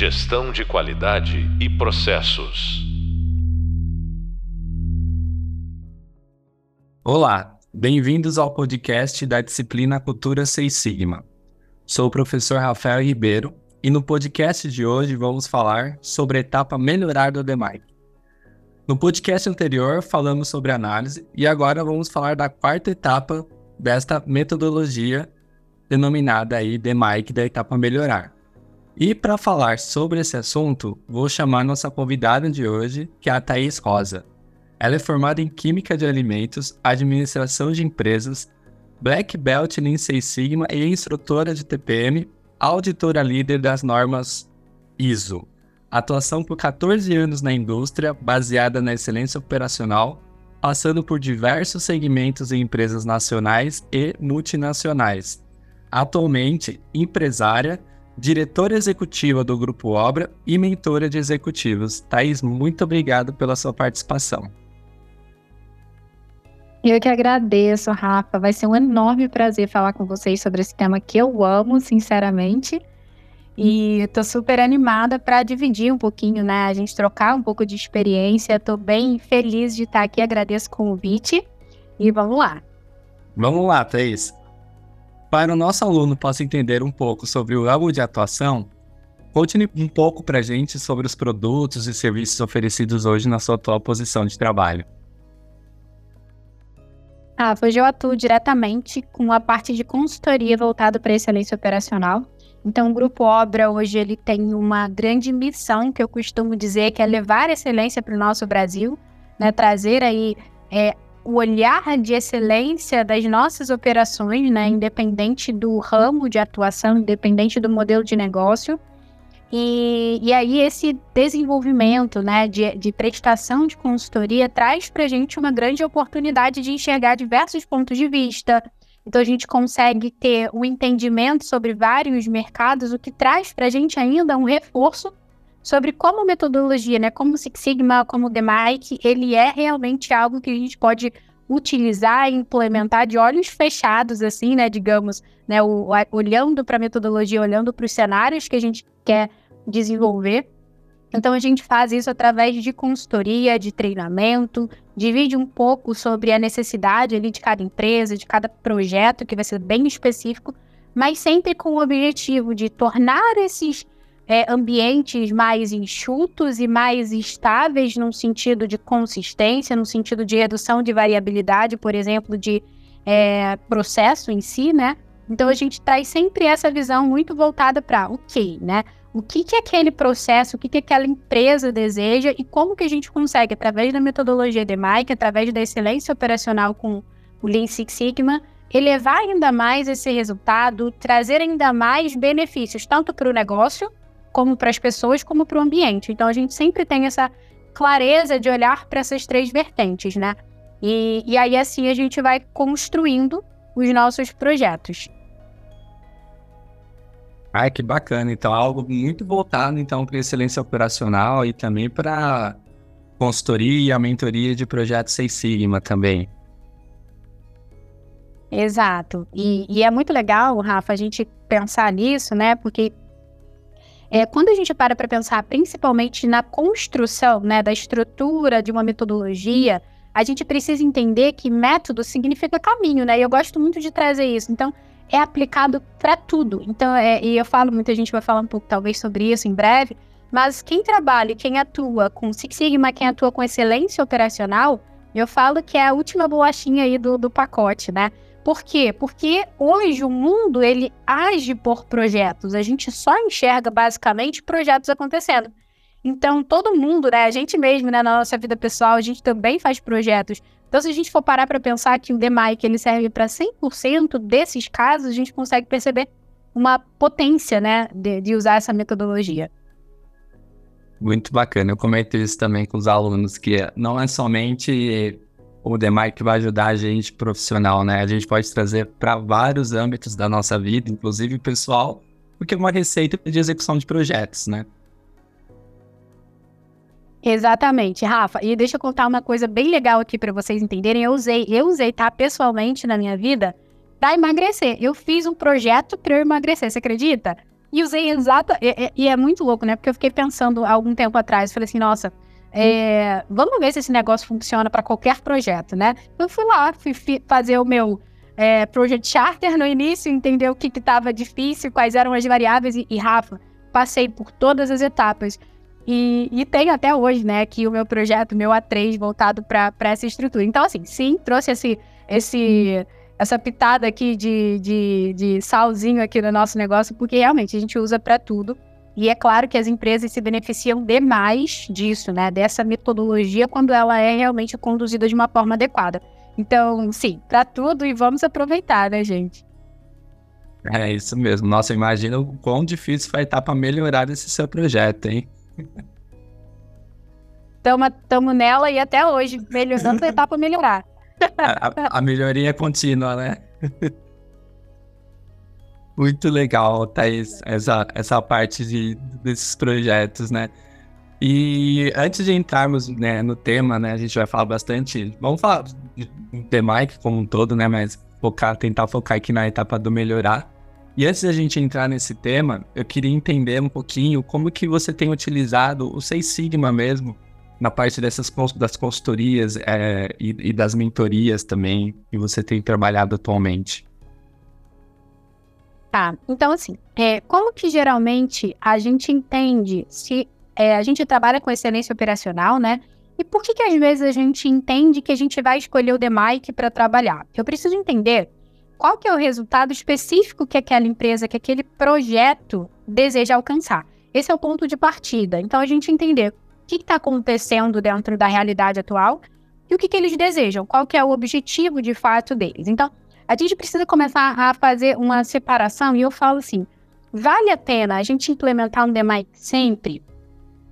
Gestão de qualidade e processos. Olá, bem-vindos ao podcast da disciplina Cultura Seis Sigma. Sou o professor Rafael Ribeiro e no podcast de hoje vamos falar sobre a etapa melhorar do DEMAIC. No podcast anterior falamos sobre análise e agora vamos falar da quarta etapa desta metodologia denominada aí DEMAIC da etapa melhorar. E para falar sobre esse assunto, vou chamar nossa convidada de hoje, que é a Thaís Rosa. Ela é formada em Química de Alimentos, Administração de Empresas, Black Belt em Six Sigma e instrutora de TPM, auditora líder das normas ISO atuação por 14 anos na indústria, baseada na excelência operacional, passando por diversos segmentos em empresas nacionais e multinacionais. Atualmente, empresária, diretora executiva do Grupo Obra e mentora de executivos. Thaís, muito obrigado pela sua participação. Eu que agradeço, Rafa. Vai ser um enorme prazer falar com vocês sobre esse tema que eu amo, sinceramente. E tô super animada para dividir um pouquinho, né? A gente trocar um pouco de experiência. Tô bem feliz de estar aqui, agradeço o convite. E vamos lá. Vamos lá, Thaís. Para o nosso aluno possa entender um pouco sobre o ramo de atuação, conte um pouco para a gente sobre os produtos e serviços oferecidos hoje na sua atual posição de trabalho. Ah, hoje eu atuo diretamente com a parte de consultoria voltada para excelência operacional então, o Grupo Obra hoje ele tem uma grande missão que eu costumo dizer que é levar excelência para o nosso Brasil, né? trazer aí é, o olhar de excelência das nossas operações, né? independente do ramo de atuação, independente do modelo de negócio. E, e aí esse desenvolvimento né, de, de prestação de consultoria traz para a gente uma grande oportunidade de enxergar diversos pontos de vista, então a gente consegue ter o um entendimento sobre vários mercados, o que traz para a gente ainda um reforço sobre como metodologia, né, como Six Sigma, como o DMAIC, ele é realmente algo que a gente pode utilizar e implementar de olhos fechados, assim, né, digamos, né, o, olhando para a metodologia, olhando para os cenários que a gente quer desenvolver. Então a gente faz isso através de consultoria, de treinamento, divide um pouco sobre a necessidade ali de cada empresa, de cada projeto, que vai ser bem específico, mas sempre com o objetivo de tornar esses é, ambientes mais enxutos e mais estáveis no sentido de consistência, no sentido de redução de variabilidade, por exemplo, de é, processo em si, né? Então a gente traz sempre essa visão muito voltada para o que, né? o que, que aquele processo, o que, que aquela empresa deseja e como que a gente consegue, através da metodologia de Mike, através da excelência operacional com o Lean Six Sigma, elevar ainda mais esse resultado, trazer ainda mais benefícios, tanto para o negócio, como para as pessoas, como para o ambiente. Então, a gente sempre tem essa clareza de olhar para essas três vertentes, né? E, e aí, assim, a gente vai construindo os nossos projetos. Ai, que bacana. Então, algo muito voltado então para excelência operacional e também para consultoria e a mentoria de projetos Seis Sigma também. Exato. E, e, é muito legal, Rafa, a gente pensar nisso, né? Porque é, quando a gente para para pensar principalmente na construção né, da estrutura de uma metodologia, a gente precisa entender que método significa caminho, né? E eu gosto muito de trazer isso. Então, é aplicado para tudo. Então, é, e eu falo, muita gente vai falar um pouco talvez sobre isso em breve, mas quem trabalha, quem atua com Six Sigma, quem atua com excelência operacional, eu falo que é a última bolachinha aí do, do pacote, né? Por quê? Porque hoje o mundo ele age por projetos. A gente só enxerga basicamente projetos acontecendo. Então, todo mundo, né, a gente mesmo, né, na nossa vida pessoal, a gente também faz projetos. Então, se a gente for parar para pensar que o DMAIC ele serve para 100% desses casos, a gente consegue perceber uma potência, né, de, de usar essa metodologia. Muito bacana. Eu comento isso também com os alunos, que não é somente o DMAIC que vai ajudar a gente profissional, né? A gente pode trazer para vários âmbitos da nossa vida, inclusive pessoal, porque é uma receita de execução de projetos, né? Exatamente, Rafa. E deixa eu contar uma coisa bem legal aqui para vocês entenderem. Eu usei, eu usei, tá, pessoalmente na minha vida para emagrecer. Eu fiz um projeto para eu emagrecer, você acredita? E usei exata. E, e, é muito louco, né? Porque eu fiquei pensando algum tempo atrás, falei assim, nossa, é, vamos ver se esse negócio funciona para qualquer projeto, né? Eu fui lá, fui fazer o meu é, Project Charter no início, entender o que estava difícil, quais eram as variáveis, e, e, Rafa, passei por todas as etapas. E, e tenho até hoje, né, aqui o meu projeto, meu A3, voltado para essa estrutura. Então, assim, sim, trouxe esse, esse, essa pitada aqui de, de, de salzinho aqui no nosso negócio, porque realmente a gente usa para tudo. E é claro que as empresas se beneficiam demais disso, né? Dessa metodologia quando ela é realmente conduzida de uma forma adequada. Então, sim, para tudo e vamos aproveitar, né, gente? É isso mesmo. Nossa, imagina o quão difícil vai estar para melhorar esse seu projeto, hein? Estamos nela e até hoje, melhorando a etapa melhorar. A, a melhoria é contínua, né? Muito legal, Thaís, essa, essa parte de, desses projetos, né? E antes de entrarmos né, no tema, né, a gente vai falar bastante. Vamos falar do Mike como um todo, né? Mas focar, tentar focar aqui na etapa do melhorar. E antes da gente entrar nesse tema, eu queria entender um pouquinho como que você tem utilizado o Seis Sigma mesmo na parte dessas das consultorias é, e, e das mentorias também que você tem trabalhado atualmente. Tá, então assim, é, como que geralmente a gente entende se é, a gente trabalha com excelência operacional, né? E por que que às vezes a gente entende que a gente vai escolher o DMAIC para trabalhar? Eu preciso entender qual que é o resultado específico que aquela empresa, que aquele projeto deseja alcançar. Esse é o ponto de partida. Então a gente entender o que está acontecendo dentro da realidade atual e o que, que eles desejam, qual que é o objetivo de fato deles. Então, a gente precisa começar a fazer uma separação, e eu falo assim: vale a pena a gente implementar um DMAIC sempre?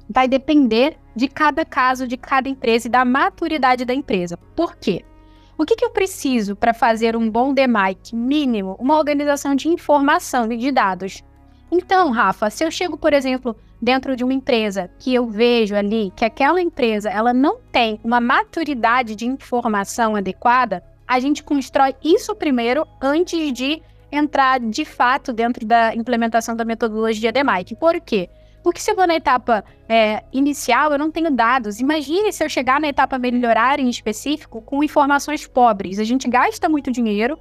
Vai depender de cada caso, de cada empresa e da maturidade da empresa. Por quê? O que, que eu preciso para fazer um bom DMAIC mínimo? Uma organização de informação e de dados. Então, Rafa, se eu chego, por exemplo, dentro de uma empresa que eu vejo ali que aquela empresa ela não tem uma maturidade de informação adequada, a gente constrói isso primeiro antes de entrar de fato dentro da implementação da metodologia DMAIC. Por quê? Porque se eu vou na etapa é, inicial, eu não tenho dados. Imagine se eu chegar na etapa melhorar em específico com informações pobres. A gente gasta muito dinheiro,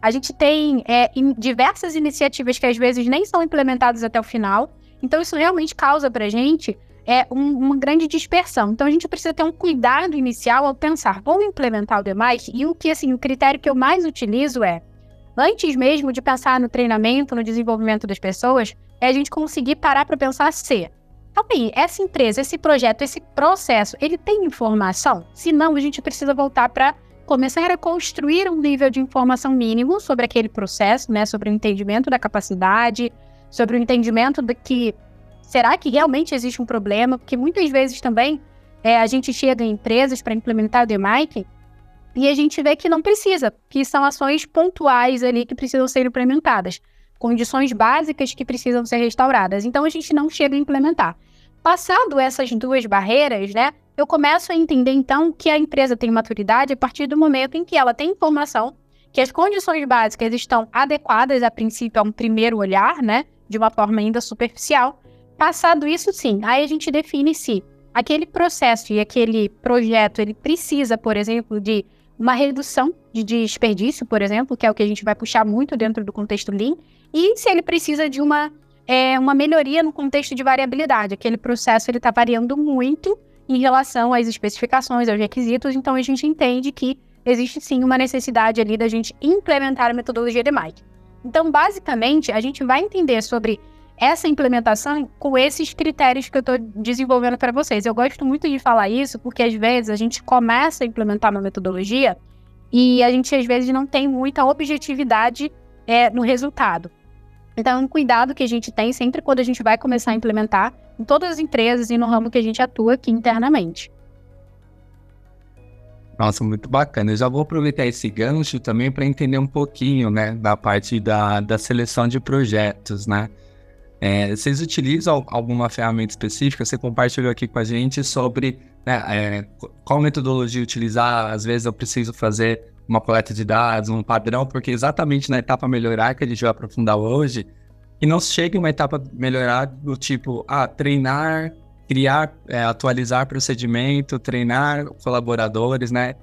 a gente tem é, diversas iniciativas que às vezes nem são implementadas até o final. Então, isso realmente causa para a gente é um, uma grande dispersão. Então a gente precisa ter um cuidado inicial ao pensar, vou implementar o demais? E o que assim, o critério que eu mais utilizo é, antes mesmo de pensar no treinamento, no desenvolvimento das pessoas, é a gente conseguir parar para pensar se aí, essa empresa, esse projeto, esse processo, ele tem informação? Se não, a gente precisa voltar para começar a construir um nível de informação mínimo sobre aquele processo, né? Sobre o entendimento da capacidade, sobre o entendimento de que será que realmente existe um problema? Porque muitas vezes também é, a gente chega em empresas para implementar o DMIC e a gente vê que não precisa, que são ações pontuais ali que precisam ser implementadas, condições básicas que precisam ser restauradas. Então a gente não chega a implementar. Passado essas duas barreiras, né, eu começo a entender então que a empresa tem maturidade a partir do momento em que ela tem informação que as condições básicas estão adequadas a princípio a um primeiro olhar, né, de uma forma ainda superficial, Passado isso, sim, aí a gente define se aquele processo e aquele projeto ele precisa, por exemplo, de uma redução de desperdício, por exemplo, que é o que a gente vai puxar muito dentro do contexto Lean, e se ele precisa de uma, é, uma melhoria no contexto de variabilidade. Aquele processo ele está variando muito em relação às especificações, aos requisitos, então a gente entende que existe sim uma necessidade ali da gente implementar a metodologia de Mike. Então, basicamente, a gente vai entender sobre essa implementação com esses critérios que eu estou desenvolvendo para vocês. Eu gosto muito de falar isso porque às vezes a gente começa a implementar uma metodologia e a gente às vezes não tem muita objetividade é, no resultado. Então, um cuidado que a gente tem sempre quando a gente vai começar a implementar em todas as empresas e no ramo que a gente atua aqui internamente. Nossa, muito bacana. Eu já vou aproveitar esse gancho também para entender um pouquinho, né, da parte da, da seleção de projetos, né? É, vocês utilizam alguma ferramenta específica? Você compartilhou aqui com a gente sobre né, é, qual metodologia utilizar. Às vezes eu preciso fazer uma coleta de dados, um padrão, porque exatamente na etapa melhorar que a gente vai aprofundar hoje, e não chegue uma etapa melhorar do tipo, ah, treinar, criar, é, atualizar procedimento, treinar colaboradores, né?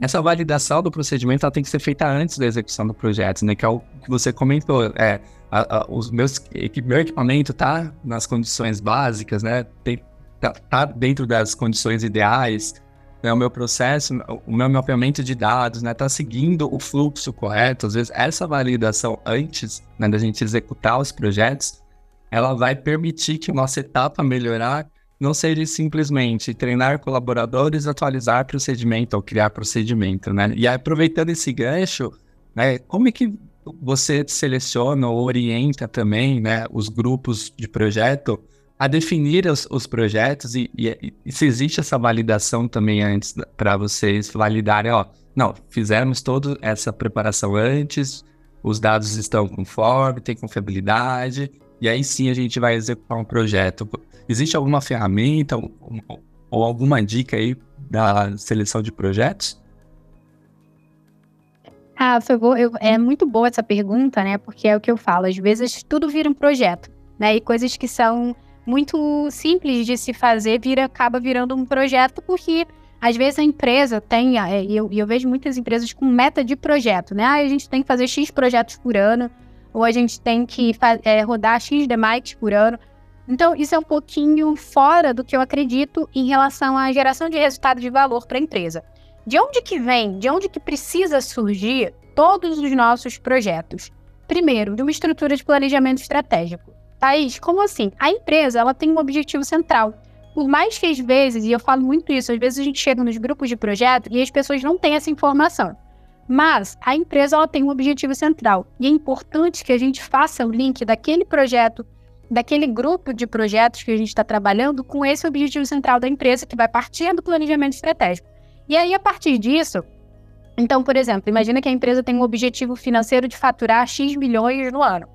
Essa validação do procedimento ela tem que ser feita antes da execução do projeto, né? Que é o que você comentou. É, a, a, os meus, meu equipamento está nas condições básicas, né? Tem, tá, tá, dentro das condições ideais. Né? O meu processo, o meu mapeamento de dados, né? Tá seguindo o fluxo correto. Às vezes essa validação antes né, da gente executar os projetos, ela vai permitir que nossa etapa melhorar não seja simplesmente treinar colaboradores, atualizar procedimento ou criar procedimento, né? E aproveitando esse gancho, né, como é que você seleciona ou orienta também, né, os grupos de projeto a definir os, os projetos e, e, e, se existe essa validação também antes para vocês validarem, ó, não, fizemos toda essa preparação antes, os dados estão conforme, tem confiabilidade, e aí sim a gente vai executar um projeto. Existe alguma ferramenta ou, ou alguma dica aí da seleção de projetos? Ah, favor, eu, é muito boa essa pergunta, né? Porque é o que eu falo, às vezes tudo vira um projeto, né? E coisas que são muito simples de se fazer vira, acaba virando um projeto, porque às vezes a empresa tem, é, e eu, eu vejo muitas empresas com meta de projeto, né? Ah, a gente tem que fazer X projetos por ano, ou a gente tem que é, rodar X demites por ano. Então, isso é um pouquinho fora do que eu acredito em relação à geração de resultado de valor para a empresa. De onde que vem, de onde que precisa surgir todos os nossos projetos? Primeiro, de uma estrutura de planejamento estratégico. Thaís, como assim? A empresa ela tem um objetivo central. Por mais que às vezes, e eu falo muito isso, às vezes a gente chega nos grupos de projeto e as pessoas não têm essa informação. Mas a empresa ela tem um objetivo central e é importante que a gente faça o link daquele projeto, daquele grupo de projetos que a gente está trabalhando com esse objetivo central da empresa que vai partir do planejamento estratégico. E aí, a partir disso, então, por exemplo, imagina que a empresa tem um objetivo financeiro de faturar X milhões no ano.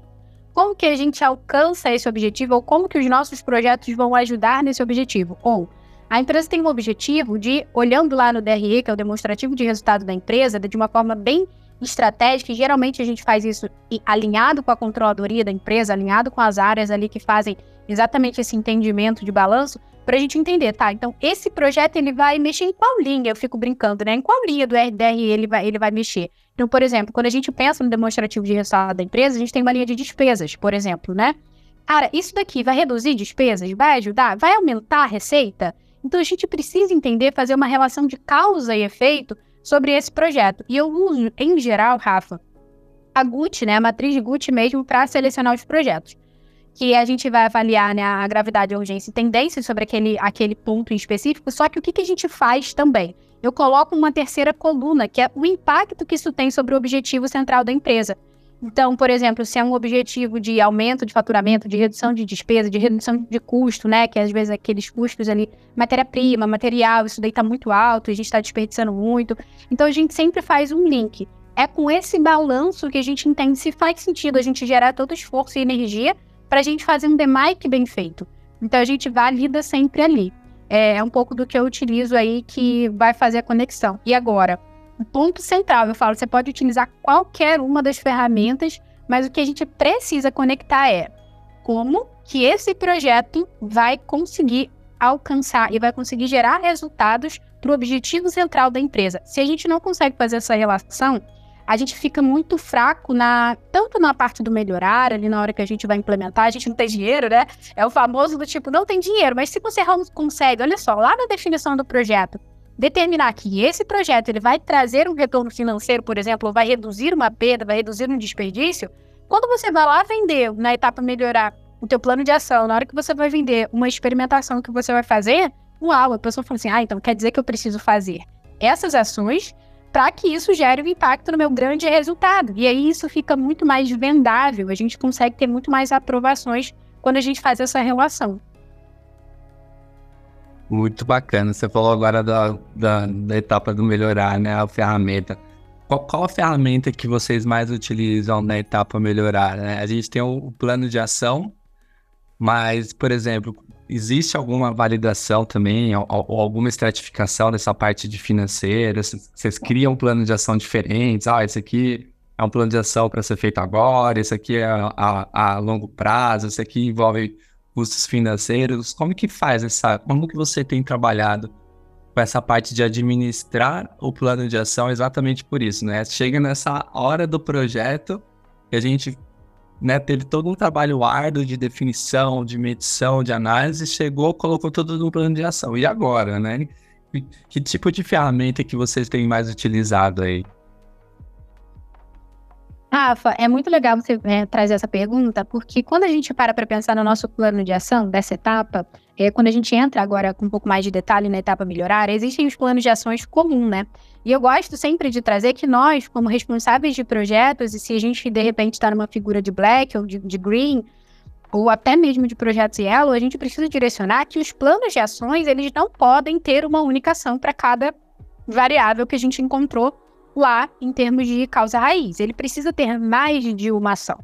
Como que a gente alcança esse objetivo ou como que os nossos projetos vão ajudar nesse objetivo? Ou a empresa tem um objetivo de, olhando lá no DRE, que é o demonstrativo de resultado da empresa, de uma forma bem estratégica, e geralmente a gente faz isso alinhado com a controladoria da empresa, alinhado com as áreas ali que fazem exatamente esse entendimento de balanço, para a gente entender, tá? Então, esse projeto ele vai mexer em qual linha? Eu fico brincando, né? Em qual linha do RDRE ele vai, ele vai mexer? Então, por exemplo, quando a gente pensa no demonstrativo de resultado da empresa, a gente tem uma linha de despesas, por exemplo, né? Cara, isso daqui vai reduzir despesas? Vai ajudar? Vai aumentar a receita? Então a gente precisa entender, fazer uma relação de causa e efeito sobre esse projeto. E eu uso, em geral, Rafa, a GUT, né, a matriz de GUT mesmo, para selecionar os projetos. Que a gente vai avaliar né, a gravidade, a urgência e tendência sobre aquele, aquele ponto em específico, só que o que, que a gente faz também? Eu coloco uma terceira coluna, que é o impacto que isso tem sobre o objetivo central da empresa. Então, por exemplo, se é um objetivo de aumento de faturamento, de redução de despesa, de redução de custo, né? Que às vezes aqueles custos ali, matéria-prima, material, isso daí está muito alto, a gente está desperdiçando muito. Então a gente sempre faz um link. É com esse balanço que a gente entende se faz sentido a gente gerar todo esforço e energia para a gente fazer um DMAIC bem feito. Então a gente valida sempre ali. É, é um pouco do que eu utilizo aí que vai fazer a conexão. E agora, o ponto central. Eu falo, você pode utilizar qualquer uma das ferramentas, mas o que a gente precisa conectar é como que esse projeto vai conseguir alcançar e vai conseguir gerar resultados para o objetivo central da empresa. Se a gente não consegue fazer essa relação, a gente fica muito fraco na tanto na parte do melhorar, ali na hora que a gente vai implementar, a gente não tem dinheiro, né? É o famoso do tipo, não tem dinheiro, mas se você consegue, olha só, lá na definição do projeto, determinar que esse projeto ele vai trazer um retorno financeiro, por exemplo, vai reduzir uma perda, vai reduzir um desperdício, quando você vai lá vender na etapa melhorar o teu plano de ação, na hora que você vai vender uma experimentação que você vai fazer, uau, a pessoa fala assim, ah, então quer dizer que eu preciso fazer essas ações para que isso gere um impacto no meu grande resultado. E aí isso fica muito mais vendável, a gente consegue ter muito mais aprovações quando a gente faz essa relação. Muito bacana. Você falou agora da, da, da etapa do melhorar, né? A ferramenta. Qual, qual, a ferramenta que vocês mais utilizam na etapa melhorar? Né? A gente tem o, o plano de ação, mas, por exemplo, existe alguma validação também, ou, ou, alguma estratificação dessa parte de financeira? Vocês criam um plano de ação diferentes? Ah, esse aqui é um plano de ação para ser feito agora, esse aqui é a, a, a, longo prazo, esse aqui envolve custos financeiros. Como que faz essa? Como que você tem trabalhado com essa parte de administrar o plano de ação exatamente por isso, né? Chega nessa hora do projeto que a gente né, teve todo um trabalho árduo de definição, de medição, de análise, chegou, colocou tudo no plano de ação. E agora, né? Que, tipo de ferramenta que vocês têm mais utilizado aí? Rafa, é muito legal você é, trazer essa pergunta, porque quando a gente para para pensar no nosso plano de ação dessa etapa, é, quando a gente entra agora com um pouco mais de detalhe na etapa melhorar, existem os planos de ações comuns, né? E eu gosto sempre de trazer que nós, como responsáveis de projetos, e se a gente de repente está numa figura de black ou de, de green, ou até mesmo de projetos yellow, a gente precisa direcionar que os planos de ações, eles não podem ter uma única ação para cada variável que a gente encontrou lá em termos de causa raiz. Ele precisa ter mais de uma ação.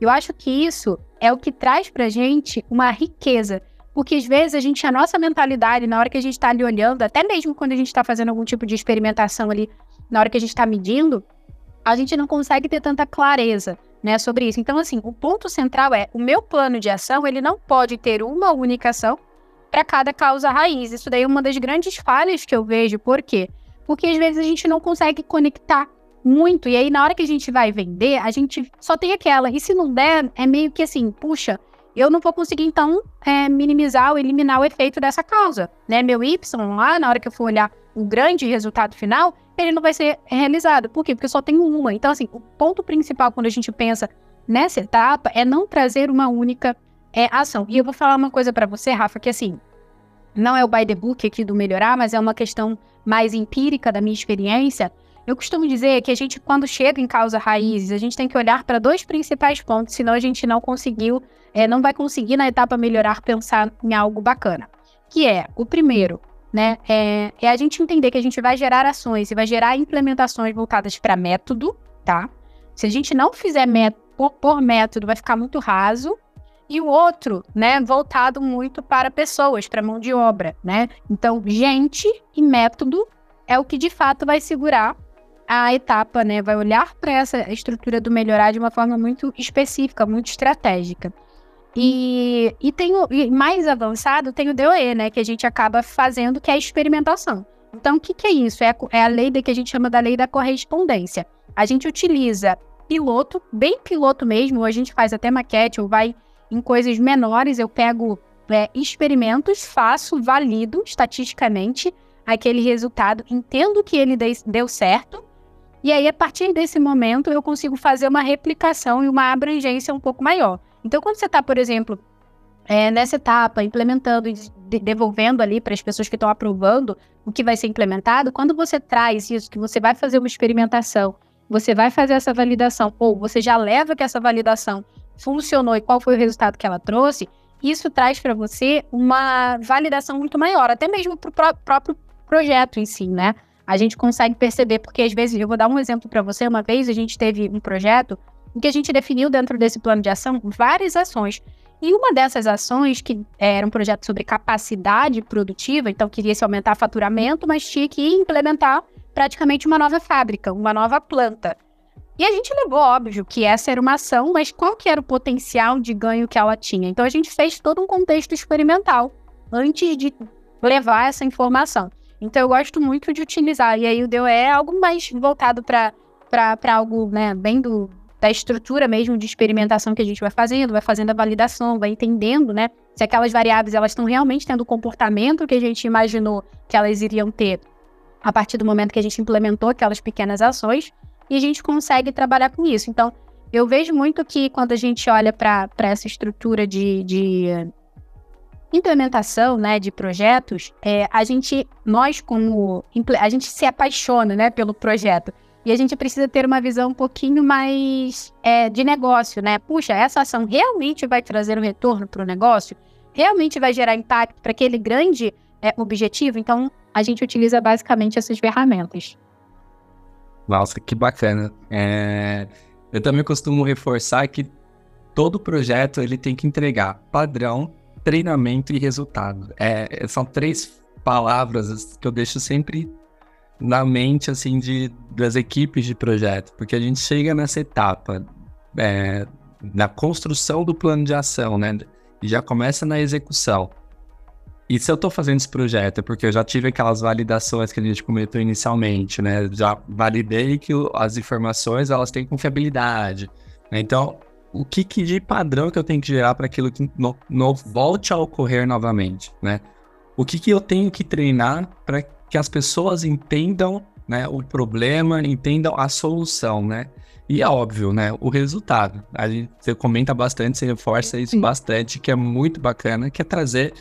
Eu acho que isso é o que traz para gente uma riqueza. Porque às vezes a gente, a nossa mentalidade, na hora que a gente está ali olhando, até mesmo quando a gente está fazendo algum tipo de experimentação ali, na hora que a gente está medindo, a gente não consegue ter tanta clareza né, sobre isso. Então, assim, o ponto central é: o meu plano de ação ele não pode ter uma única ação para cada causa raiz. Isso daí é uma das grandes falhas que eu vejo. Por quê? Porque às vezes a gente não consegue conectar muito. E aí, na hora que a gente vai vender, a gente só tem aquela. E se não der, é meio que assim, puxa, eu não vou conseguir, então, é, minimizar ou eliminar o efeito dessa causa. Né? Meu Y lá, na hora que eu for olhar o grande resultado final, ele não vai ser realizado. Por quê? Porque eu só tenho uma. Então, assim, o ponto principal quando a gente pensa nessa etapa é não trazer uma única é, ação. E eu vou falar uma coisa para você, Rafa, que assim, não é o by the book aqui do melhorar, mas é uma questão mais empírica da minha experiência. Eu costumo dizer que a gente, quando chega em causa raízes, a gente tem que olhar para dois principais pontos, senão a gente não conseguiu, é, não vai conseguir na etapa melhorar pensar em algo bacana. Que é o primeiro, né? É, é a gente entender que a gente vai gerar ações e vai gerar implementações voltadas para método, tá? Se a gente não fizer método, por, por método, vai ficar muito raso e o outro, né, voltado muito para pessoas, para mão de obra, né? Então, gente e método é o que de fato vai segurar a etapa, né? Vai olhar para essa estrutura do melhorar de uma forma muito específica, muito estratégica. E, e tem o, e mais avançado tem o DOE, né? Que a gente acaba fazendo, que é a experimentação. Então, o que, que é isso? É a, é a lei da, que a gente chama da lei da correspondência. A gente utiliza piloto, bem piloto mesmo, ou a gente faz até maquete, ou vai em coisas menores, eu pego é, experimentos, faço, valido estatisticamente aquele resultado, entendo que ele deu certo, e aí a partir desse momento eu consigo fazer uma replicação e uma abrangência um pouco maior. Então, quando você está, por exemplo, é, nessa etapa, implementando e de devolvendo ali para as pessoas que estão aprovando o que vai ser implementado, quando você traz isso, que você vai fazer uma experimentação, você vai fazer essa validação, ou você já leva que essa validação funcionou e qual foi o resultado que ela trouxe, isso traz para você uma validação muito maior, até mesmo para o pró próprio projeto em si, né? A gente consegue perceber, porque às vezes, eu vou dar um exemplo para você, uma vez a gente teve um projeto em que a gente definiu dentro desse plano de ação várias ações. E uma dessas ações, que era um projeto sobre capacidade produtiva, então queria se aumentar faturamento, mas tinha que implementar praticamente uma nova fábrica, uma nova planta. E a gente levou, óbvio, que essa era uma ação, mas qual que era o potencial de ganho que ela tinha? Então a gente fez todo um contexto experimental antes de levar essa informação. Então eu gosto muito de utilizar. E aí o DOE é algo mais voltado para algo né, bem do, da estrutura mesmo de experimentação que a gente vai fazendo, vai fazendo a validação, vai entendendo, né? Se aquelas variáveis elas estão realmente tendo o comportamento que a gente imaginou que elas iriam ter a partir do momento que a gente implementou aquelas pequenas ações e a gente consegue trabalhar com isso. Então, eu vejo muito que quando a gente olha para essa estrutura de, de implementação, né, de projetos, é, a gente, nós como, a gente se apaixona, né, pelo projeto. E a gente precisa ter uma visão um pouquinho mais é, de negócio, né? Puxa, essa ação realmente vai trazer um retorno para o negócio? Realmente vai gerar impacto para aquele grande é, objetivo? Então, a gente utiliza basicamente essas ferramentas. Nossa, que bacana. É... Eu também costumo reforçar que todo projeto ele tem que entregar padrão, treinamento e resultado. É, são três palavras que eu deixo sempre na mente, assim, de, das equipes de projeto, porque a gente chega nessa etapa é, na construção do plano de ação, né? E já começa na execução. E se eu estou fazendo esse projeto é porque eu já tive aquelas validações que a gente comentou inicialmente, né? Já validei que as informações elas têm confiabilidade. Né? Então, o que, que, de padrão que eu tenho que gerar para aquilo que não, não, volte a ocorrer novamente, né? O que, que eu tenho que treinar para que as pessoas entendam né, o problema, entendam a solução, né? E é óbvio, né? O resultado. A gente, você comenta bastante, você reforça isso Sim. bastante, que é muito bacana, que é trazer.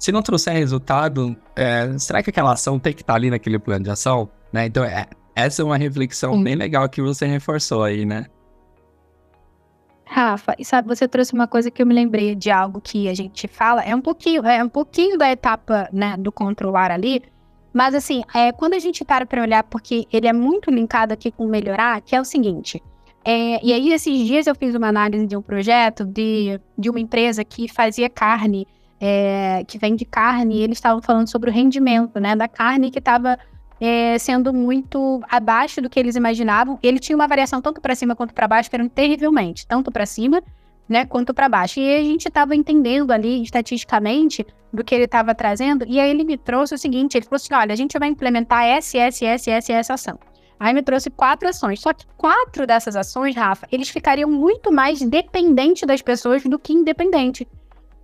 Se não trouxer resultado, é, será que aquela ação tem que estar ali naquele plano de ação? Né? Então, é, essa é uma reflexão Sim. bem legal que você reforçou aí, né? Rafa, e sabe, você trouxe uma coisa que eu me lembrei de algo que a gente fala, é um pouquinho, é um pouquinho da etapa, né, do controlar ali, mas assim, é, quando a gente para para olhar, porque ele é muito linkado aqui com melhorar, que é o seguinte, é, e aí esses dias eu fiz uma análise de um projeto de, de uma empresa que fazia carne, é, que vende carne, e eles estavam falando sobre o rendimento, né, da carne que estava é, sendo muito abaixo do que eles imaginavam. Ele tinha uma variação tanto para cima quanto para baixo, eram terrivelmente, tanto para cima, né, quanto para baixo. E a gente estava entendendo ali estatisticamente do que ele estava trazendo, e aí ele me trouxe o seguinte, ele falou assim, olha, a gente vai implementar essa, essa, ação. Aí me trouxe quatro ações. Só que quatro dessas ações, Rafa, eles ficariam muito mais dependentes das pessoas do que independente.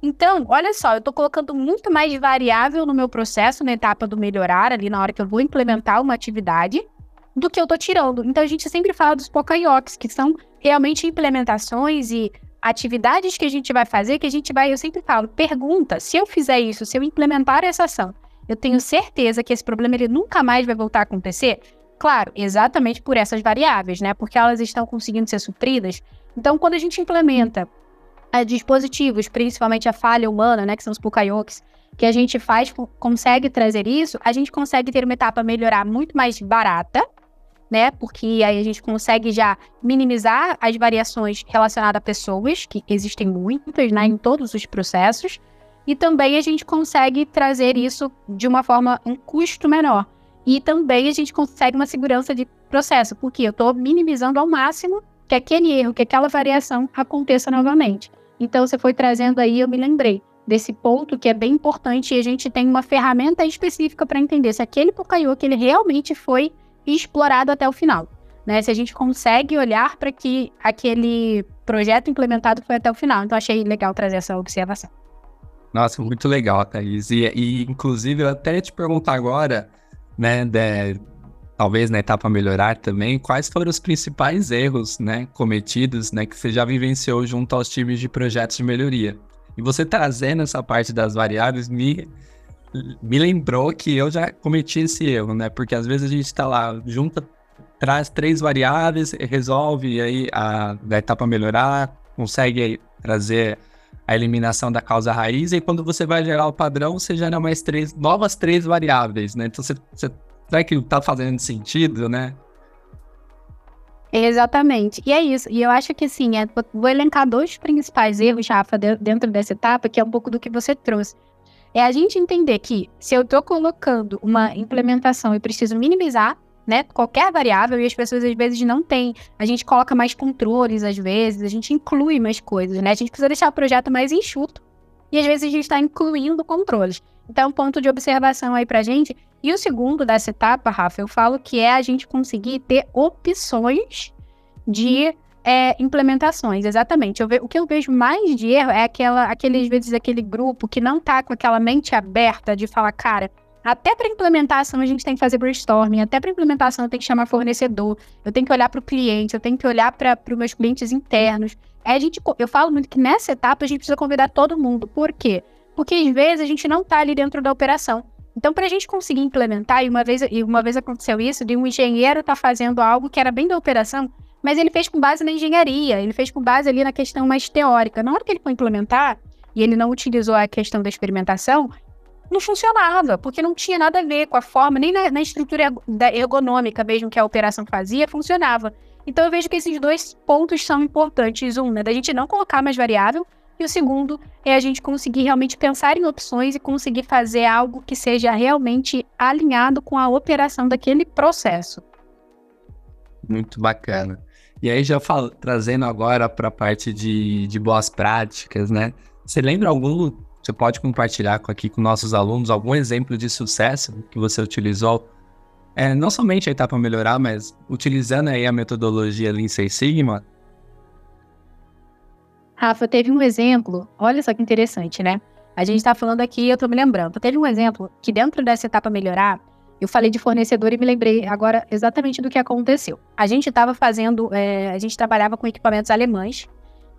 Então, olha só, eu estou colocando muito mais variável no meu processo, na etapa do melhorar, ali na hora que eu vou implementar uma atividade, do que eu estou tirando. Então, a gente sempre fala dos Pokayoks, que são realmente implementações e atividades que a gente vai fazer, que a gente vai, eu sempre falo, pergunta, se eu fizer isso, se eu implementar essa ação, eu tenho certeza que esse problema ele nunca mais vai voltar a acontecer? Claro, exatamente por essas variáveis, né? Porque elas estão conseguindo ser supridas. Então, quando a gente implementa é, dispositivos, principalmente a falha humana, né, que são os Pukayoks, que a gente faz, consegue trazer isso, a gente consegue ter uma etapa melhorar muito mais barata, né? Porque aí a gente consegue já minimizar as variações relacionadas a pessoas, que existem muitas, né, em todos os processos, e também a gente consegue trazer isso de uma forma, um custo menor. E também a gente consegue uma segurança de processo, porque eu estou minimizando ao máximo que aquele erro, que aquela variação aconteça novamente. Então, você foi trazendo aí, eu me lembrei desse ponto que é bem importante e a gente tem uma ferramenta específica para entender se aquele Pukayoke ele realmente foi explorado até o final. Né? Se a gente consegue olhar para que aquele projeto implementado foi até o final. Então, achei legal trazer essa observação. Nossa, muito legal, Thaís. E, e inclusive, eu até ia te perguntar agora, né, de, talvez na etapa melhorar também, quais foram os principais erros, né, cometidos, né, que você já vivenciou junto aos times de projetos de melhoria. E você trazendo essa parte das variáveis me me lembrou que eu já cometi esse erro, né? Porque às vezes a gente está lá, junta, traz três variáveis, resolve aí a da etapa melhorar, consegue trazer a eliminação da causa raiz, e quando você vai gerar o padrão, você gera mais três, novas três variáveis, né? Então você, você será que tá fazendo sentido, né? Exatamente. E é isso. E eu acho que assim, é, vou elencar dois principais erros, Rafa, dentro dessa etapa, que é um pouco do que você trouxe. É a gente entender que se eu estou colocando uma implementação e preciso minimizar, né, qualquer variável, e as pessoas às vezes não têm, a gente coloca mais controles às vezes, a gente inclui mais coisas, né? A gente precisa deixar o projeto mais enxuto e às vezes a gente está incluindo controles. Então, um ponto de observação aí pra gente e o segundo dessa etapa, Rafa, eu falo que é a gente conseguir ter opções de é, implementações, exatamente. Ve, o que eu vejo mais de erro é aquela, aqueles vezes aquele grupo que não tá com aquela mente aberta de falar, cara, até para implementação a gente tem que fazer brainstorming, até para implementação eu tenho que chamar fornecedor, eu tenho que olhar para o cliente, eu tenho que olhar para os meus clientes internos. É, a gente, eu falo muito que nessa etapa a gente precisa convidar todo mundo. Por quê? Porque às vezes a gente não está ali dentro da operação. Então, para a gente conseguir implementar, e uma vez, e uma vez aconteceu isso, de um engenheiro estar tá fazendo algo que era bem da operação, mas ele fez com base na engenharia, ele fez com base ali na questão mais teórica. Na hora que ele foi implementar, e ele não utilizou a questão da experimentação, não funcionava, porque não tinha nada a ver com a forma, nem na, na estrutura ergonômica mesmo que a operação fazia, funcionava. Então eu vejo que esses dois pontos são importantes. Um, né, da gente não colocar mais variável, E o segundo é a gente conseguir realmente pensar em opções e conseguir fazer algo que seja realmente alinhado com a operação daquele processo. Muito bacana. E aí, já falo, trazendo agora para a parte de, de boas práticas, né? Você lembra algum, você pode compartilhar aqui com nossos alunos algum exemplo de sucesso que você utilizou? É, não somente a etapa melhorar, mas utilizando aí a metodologia Lean Six Sigma? Rafa, teve um exemplo, olha só que interessante, né? A gente está falando aqui, eu estou me lembrando, teve um exemplo que dentro dessa etapa melhorar, eu falei de fornecedor e me lembrei agora exatamente do que aconteceu. A gente estava fazendo, é, a gente trabalhava com equipamentos alemães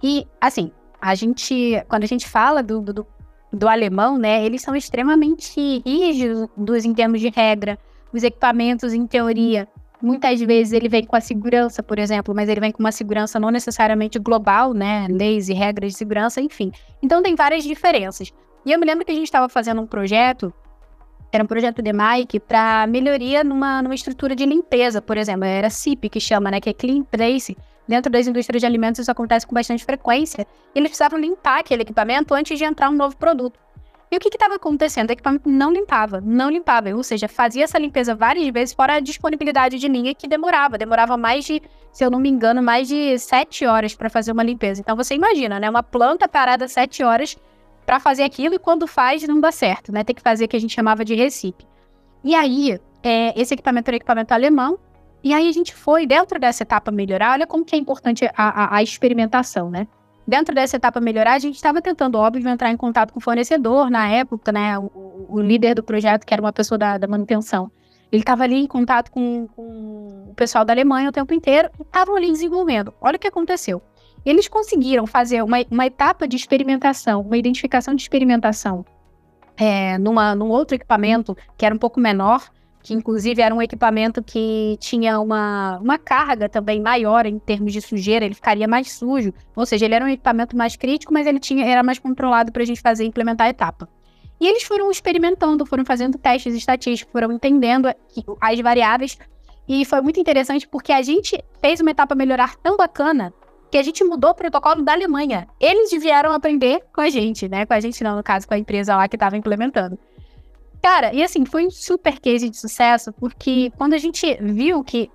e, assim, a gente, quando a gente fala do, do, do alemão, né, eles são extremamente rígidos em termos de regra. Os equipamentos, em teoria, muitas vezes ele vem com a segurança, por exemplo, mas ele vem com uma segurança não necessariamente global, né, leis e regras de segurança, enfim. Então tem várias diferenças. E eu me lembro que a gente estava fazendo um projeto era um projeto de Mike para melhoria numa, numa estrutura de limpeza, por exemplo. Era CIP que chama, né? Que é Clean Place. Dentro das indústrias de alimentos isso acontece com bastante frequência. E eles precisavam limpar aquele equipamento antes de entrar um novo produto. E o que estava acontecendo? O equipamento não limpava, não limpava. Ou seja, fazia essa limpeza várias vezes fora a disponibilidade de linha que demorava. Demorava mais de, se eu não me engano, mais de sete horas para fazer uma limpeza. Então você imagina, né? Uma planta parada sete horas para fazer aquilo e quando faz não dá certo, né? Tem que fazer o que a gente chamava de recipe. E aí, é, esse equipamento era equipamento alemão, e aí a gente foi, dentro dessa etapa melhorar, olha como que é importante a, a, a experimentação, né? Dentro dessa etapa melhorar, a gente estava tentando, óbvio, entrar em contato com o fornecedor na época, né? O, o líder do projeto, que era uma pessoa da, da manutenção. Ele estava ali em contato com, com, o pessoal da Alemanha o tempo inteiro e estavam ali desenvolvendo. Olha o que aconteceu. Eles conseguiram fazer uma, uma etapa de experimentação, uma identificação de experimentação é, numa, num outro equipamento que era um pouco menor, que inclusive era um equipamento que tinha uma, uma carga também maior em termos de sujeira, ele ficaria mais sujo. Ou seja, ele era um equipamento mais crítico, mas ele tinha, era mais controlado para a gente fazer implementar a etapa. E eles foram experimentando, foram fazendo testes estatísticos, foram entendendo as variáveis. E foi muito interessante porque a gente fez uma etapa melhorar tão bacana que a gente mudou o protocolo da Alemanha. Eles vieram aprender com a gente, né? Com a gente não, no caso, com a empresa lá que estava implementando. Cara, e assim, foi um super case de sucesso, porque quando a gente viu que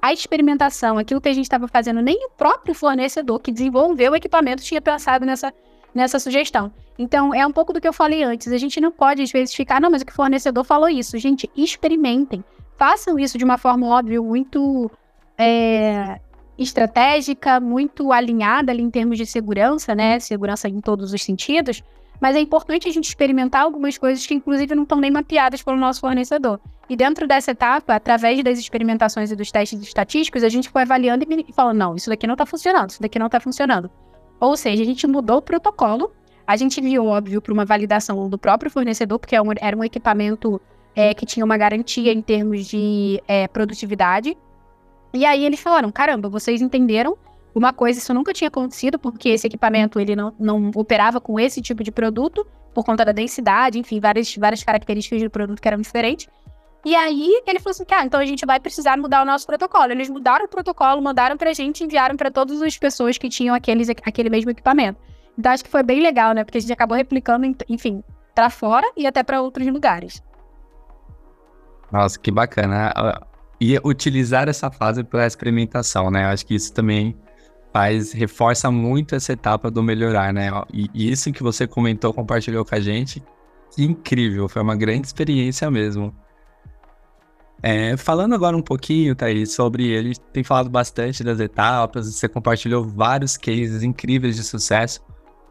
a experimentação, aquilo que a gente estava fazendo, nem o próprio fornecedor que desenvolveu o equipamento tinha pensado nessa, nessa sugestão. Então, é um pouco do que eu falei antes. A gente não pode, às vezes, ficar, não, mas o que o fornecedor falou isso. Gente, experimentem. Façam isso de uma forma, óbvio, muito é, estratégica, muito alinhada ali em termos de segurança, né? Segurança em todos os sentidos. Mas é importante a gente experimentar algumas coisas que, inclusive, não estão nem mapeadas pelo nosso fornecedor. E dentro dessa etapa, através das experimentações e dos testes estatísticos, a gente foi avaliando e falando: não, isso daqui não está funcionando, isso daqui não está funcionando. Ou seja, a gente mudou o protocolo, a gente viu, óbvio, para uma validação do próprio fornecedor, porque é era um equipamento é, que tinha uma garantia em termos de é, produtividade. E aí eles falaram: caramba, vocês entenderam uma coisa, isso nunca tinha acontecido, porque esse equipamento ele não, não operava com esse tipo de produto, por conta da densidade, enfim, várias, várias características do produto que eram diferentes. E aí ele falou assim: cara, então a gente vai precisar mudar o nosso protocolo. Eles mudaram o protocolo, mandaram pra gente, enviaram para todas as pessoas que tinham aqueles, aquele mesmo equipamento. Então acho que foi bem legal, né? Porque a gente acabou replicando, enfim, para fora e até para outros lugares. Nossa, que bacana e utilizar essa fase para experimentação, né? Acho que isso também faz, reforça muito essa etapa do melhorar, né? E, isso que você comentou, compartilhou com a gente, que incrível, foi uma grande experiência mesmo. É, falando agora um pouquinho, Thaís, sobre ele tem falado bastante das etapas, você compartilhou vários cases incríveis de sucesso.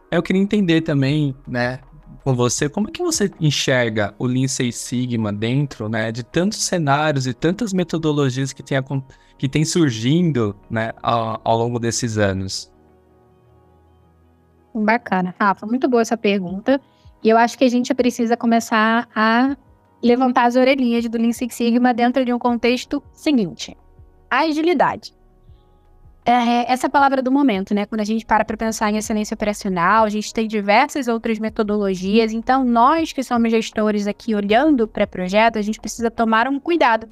Eu queria entender também, né, com você, como é que você enxerga o Lean Six Sigma dentro, né, de tantos cenários e tantas metodologias que tem, que tem surgindo, né, ao, ao longo desses anos? Bacana, Rafa, muito boa essa pergunta. E eu acho que a gente precisa começar a levantar as orelhinhas do Lean Six Sigma dentro de um contexto seguinte: agilidade é, essa é palavra do momento, né? Quando a gente para para pensar em excelência operacional, a gente tem diversas outras metodologias. Então, nós que somos gestores aqui olhando para projeto, a gente precisa tomar um cuidado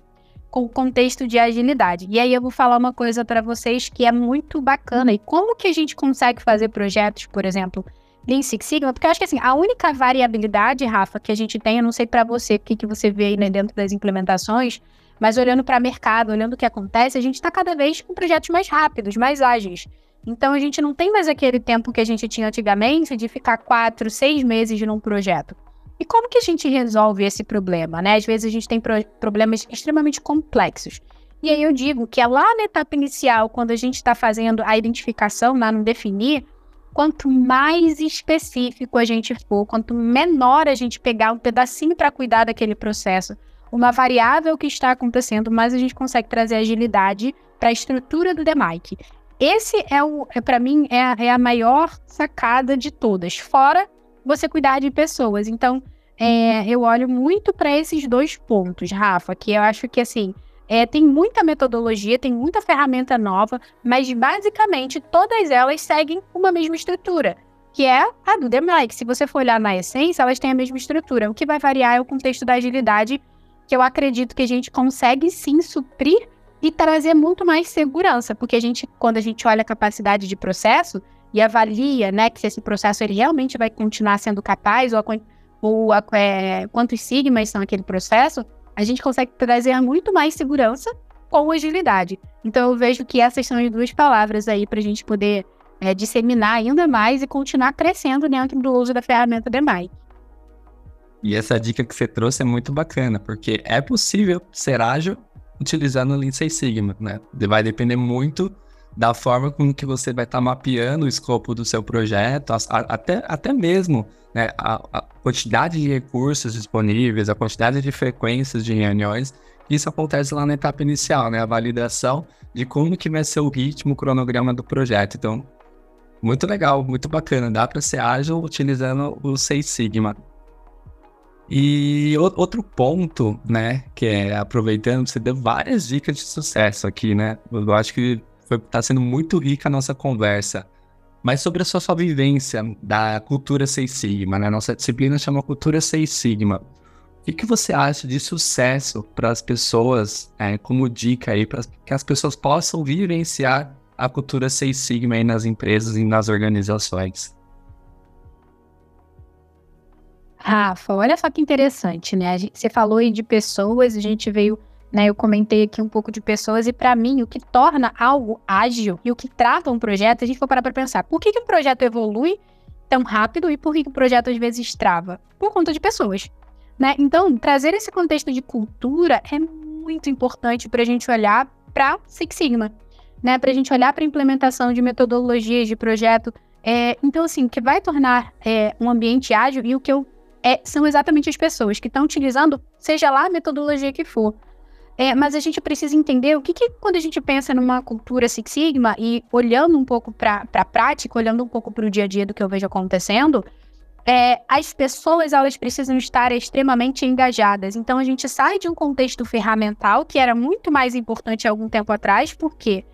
com o contexto de agilidade. E aí eu vou falar uma coisa para vocês que é muito bacana. E como que a gente consegue fazer projetos, por exemplo, Lean Six Sigma, porque eu acho que assim, a única variabilidade, Rafa, que a gente tem, eu não sei para você o que, que você vê aí né, dentro das implementações, mas olhando para o mercado, olhando o que acontece, a gente está cada vez com projetos mais rápidos, mais ágeis. Então a gente não tem mais aquele tempo que a gente tinha antigamente de ficar quatro, seis meses num projeto. E como que a gente resolve esse problema, né? Às vezes a gente tem pro problemas extremamente complexos. E aí eu digo que é lá na etapa inicial, quando a gente está fazendo a identificação, lá no definir, quanto mais específico a gente for, quanto menor a gente pegar um pedacinho para cuidar daquele processo, uma variável que está acontecendo, mais a gente consegue trazer agilidade para a estrutura do DMIC. Esse é o, é, para mim, é a, é a maior sacada de todas. Fora você cuidar de pessoas. Então, é, eu olho muito para esses dois pontos, Rafa, que eu acho que assim. É, tem muita metodologia, tem muita ferramenta nova, mas basicamente todas elas seguem uma mesma estrutura, que é a do DMLike. Se você for olhar na essência, elas têm a mesma estrutura. O que vai variar é o contexto da agilidade, que eu acredito que a gente consegue sim suprir e trazer muito mais segurança, porque a gente, quando a gente olha a capacidade de processo, e avalia, né, que se esse processo ele realmente vai continuar sendo capaz ou, a, ou a, é, quantos sigmas são aquele processo, a gente consegue trazer muito mais segurança com agilidade. Então eu vejo que essas são as duas palavras aí para a gente poder é, disseminar ainda mais e continuar crescendo dentro do uso da ferramenta DMAI. E essa dica que você trouxe é muito bacana, porque é possível ser ágil utilizando o Lean Six Sigma, né? Vai depender muito da forma como que você vai estar tá mapeando o escopo do seu projeto, a, a, até, até mesmo né, a, a, quantidade de recursos disponíveis, a quantidade de frequências de reuniões. Isso acontece lá na etapa inicial, né, a validação de como que vai ser o ritmo, o cronograma do projeto. Então, muito legal, muito bacana. Dá para ser ágil utilizando o Seis Sigma. E outro ponto, né, que é aproveitando, você deu várias dicas de sucesso aqui, né? Eu acho que foi, tá sendo muito rica a nossa conversa. Mas sobre a sua, vivência da cultura Seis Sigma, né? Nossa disciplina chama Cultura Seis Sigma. O que, que você acha de sucesso para as pessoas, é, como dica aí, para que as pessoas possam vivenciar a cultura Seis Sigma aí nas empresas e nas organizações? Rafa, olha só que interessante, né? Gente, você falou aí de pessoas, a gente veio né, eu comentei aqui um pouco de pessoas e para mim o que torna algo ágil e o que trata um projeto, a gente for parar para pensar, por que, que um projeto evolui tão rápido e por que, o projeto às vezes trava? Por conta de pessoas, né? Então, trazer esse contexto de cultura é muito importante para a gente olhar para Six Sigma, né? Para a gente olhar para a implementação de metodologias de projeto. É, então, assim, o que vai tornar é, um ambiente ágil e o que eu é, são exatamente as pessoas que estão utilizando, seja lá a metodologia que for. É, mas a gente precisa entender o que, que, quando a gente pensa numa cultura Six Sigma e olhando um pouco para a prática, olhando um pouco para o dia a dia do que eu vejo acontecendo, é, as pessoas elas precisam estar extremamente engajadas. Então a gente sai de um contexto ferramental que era muito mais importante há algum tempo atrás, por quê?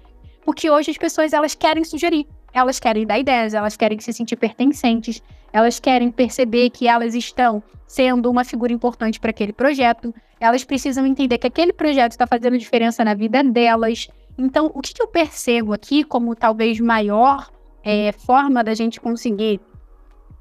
Porque hoje as pessoas elas querem sugerir, elas querem dar ideias, elas querem se sentir pertencentes, elas querem perceber que elas estão sendo uma figura importante para aquele projeto, elas precisam entender que aquele projeto está fazendo diferença na vida delas. Então, o que, que eu percebo aqui como talvez maior é, forma da gente conseguir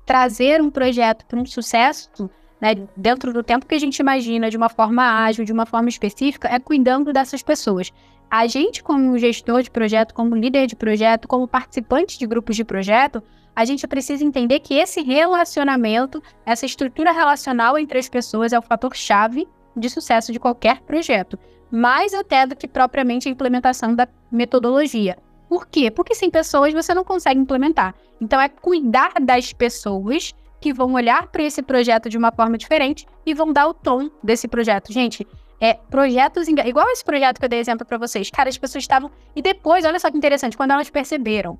trazer um projeto para um sucesso né, dentro do tempo que a gente imagina, de uma forma ágil, de uma forma específica, é cuidando dessas pessoas. A gente, como gestor de projeto, como líder de projeto, como participante de grupos de projeto, a gente precisa entender que esse relacionamento, essa estrutura relacional entre as pessoas é o fator chave de sucesso de qualquer projeto, mais até do que propriamente a implementação da metodologia. Por quê? Porque sem pessoas você não consegue implementar. Então é cuidar das pessoas que vão olhar para esse projeto de uma forma diferente e vão dar o tom desse projeto. Gente, é projetos igual esse projeto que eu dei exemplo para vocês. Cara, as pessoas estavam e depois, olha só que interessante, quando elas perceberam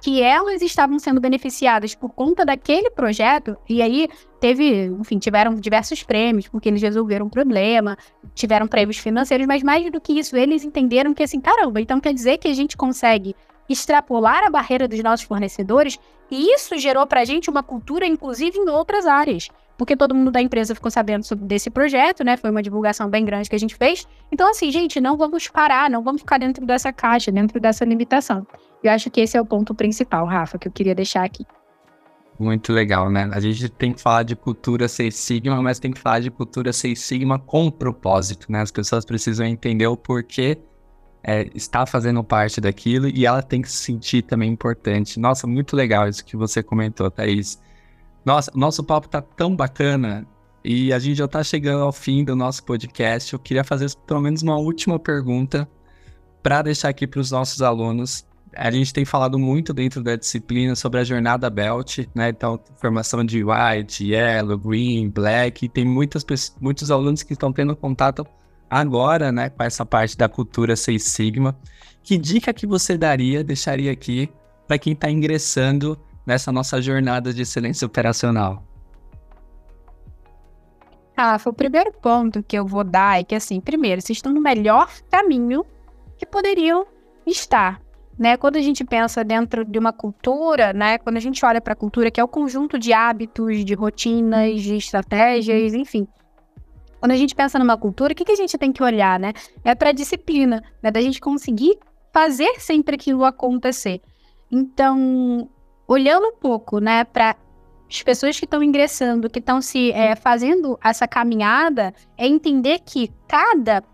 que elas estavam sendo beneficiadas por conta daquele projeto, e aí teve, enfim, tiveram diversos prêmios, porque eles resolveram o problema, tiveram prêmios financeiros, mas mais do que isso, eles entenderam que assim, caramba, então quer dizer que a gente consegue extrapolar a barreira dos nossos fornecedores, e isso gerou pra gente uma cultura, inclusive, em outras áreas. Porque todo mundo da empresa ficou sabendo sobre desse projeto, né? Foi uma divulgação bem grande que a gente fez. Então, assim, gente, não vamos parar, não vamos ficar dentro dessa caixa, dentro dessa limitação. Eu acho que esse é o ponto principal, Rafa, que eu queria deixar aqui. Muito legal, né? A gente tem que falar de cultura Seis Sigma, mas tem que falar de cultura Seis Sigma com propósito, né? As pessoas precisam entender o porquê é, está fazendo parte daquilo e ela tem que se sentir também importante. Nossa, muito legal isso que você comentou, Thaís. Nossa, nosso papo tá tão bacana e a gente já tá chegando ao fim do nosso podcast. Eu queria fazer pelo menos uma última pergunta para deixar aqui para os nossos alunos. A gente tem falado muito dentro da disciplina sobre a jornada Belt, né? Então, formação de white, yellow, green, black. E tem muitas, muitos alunos que estão tendo contato agora, né, com essa parte da cultura Seis Sigma. Que dica que você daria, deixaria aqui para quem está ingressando nessa nossa jornada de excelência operacional? Rafa, o primeiro ponto que eu vou dar é que, assim, primeiro, vocês estão no melhor caminho que poderiam estar. Né? Quando a gente pensa dentro de uma cultura, né? Quando a gente olha para a cultura, que é o conjunto de hábitos, de rotinas, de estratégias, enfim, quando a gente pensa numa cultura, o que, que a gente tem que olhar, né? É para a disciplina, né? Da gente conseguir fazer sempre aquilo acontecer. Então, olhando um pouco, né, para as pessoas que estão ingressando, que estão se é, fazendo essa caminhada, é entender que cada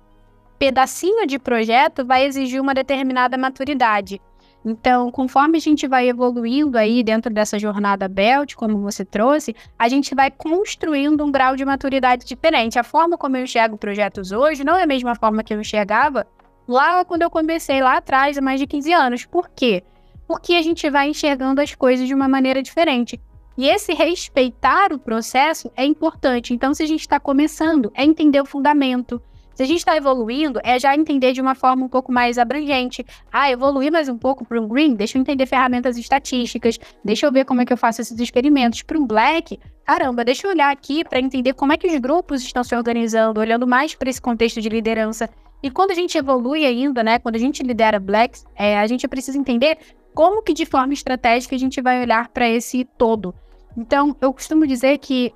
pedacinho de projeto vai exigir uma determinada maturidade. Então, conforme a gente vai evoluindo aí dentro dessa jornada Belt, como você trouxe, a gente vai construindo um grau de maturidade diferente. A forma como eu enxergo projetos hoje não é a mesma forma que eu enxergava lá quando eu comecei lá atrás, há mais de 15 anos. Por quê? Porque a gente vai enxergando as coisas de uma maneira diferente. E esse respeitar o processo é importante. Então, se a gente está começando, é entender o fundamento, se a gente está evoluindo, é já entender de uma forma um pouco mais abrangente. Ah, evoluir mais um pouco para um green, deixa eu entender ferramentas estatísticas, deixa eu ver como é que eu faço esses experimentos. Para um black, caramba, deixa eu olhar aqui para entender como é que os grupos estão se organizando, olhando mais para esse contexto de liderança. E quando a gente evolui ainda, né, quando a gente lidera blacks, é, a gente precisa entender como que de forma estratégica a gente vai olhar para esse todo. Então, eu costumo dizer que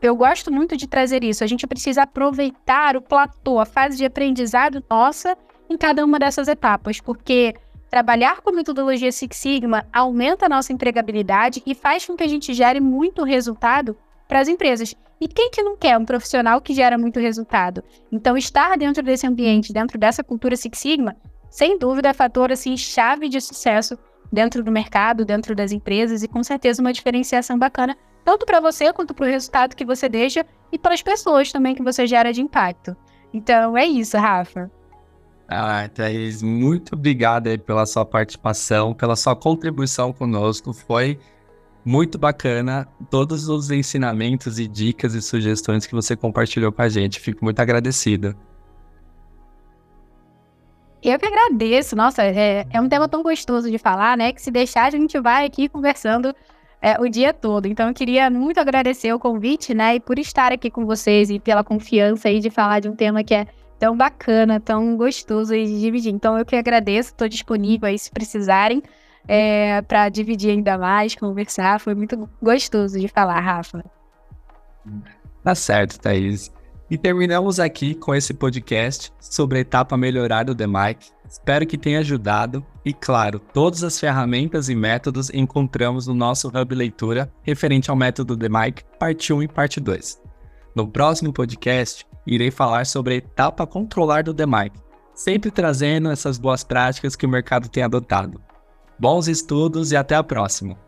eu gosto muito de trazer isso. A gente precisa aproveitar o platô, a fase de aprendizado nossa em cada uma dessas etapas, porque trabalhar com metodologia Six Sigma aumenta a nossa empregabilidade e faz com que a gente gere muito resultado para as empresas. E quem que não quer um profissional que gera muito resultado? Então, estar dentro desse ambiente, dentro dessa cultura Six Sigma, sem dúvida é fator assim chave de sucesso dentro do mercado, dentro das empresas e com certeza uma diferenciação bacana tanto para você quanto para o resultado que você deixa e para as pessoas também que você gera de impacto. Então é isso, Rafa. Ah, Thaís, muito obrigada pela sua participação, pela sua contribuição conosco. Foi muito bacana todos os ensinamentos e dicas e sugestões que você compartilhou com a gente. Fico muito agradecido. Eu que agradeço. Nossa, é, é um tema tão gostoso de falar, né? Que se deixar, a gente vai aqui conversando é, o dia todo. Então, eu queria muito agradecer o convite, né, e por estar aqui com vocês e pela confiança aí de falar de um tema que é tão bacana, tão gostoso de dividir. Então, eu que agradeço, estou disponível aí se precisarem é, para dividir ainda mais, conversar. Foi muito gostoso de falar, Rafa. Tá certo, Thaís. E terminamos aqui com esse podcast sobre a etapa melhorada do DMIC. Espero que tenha ajudado e, claro, todas as ferramentas e métodos encontramos no nosso Hub Leitura referente ao método DMIC, parte 1 e parte 2. No próximo podcast, irei falar sobre a etapa controlar do DMIC, sempre trazendo essas boas práticas que o mercado tem adotado. Bons estudos e até a próxima!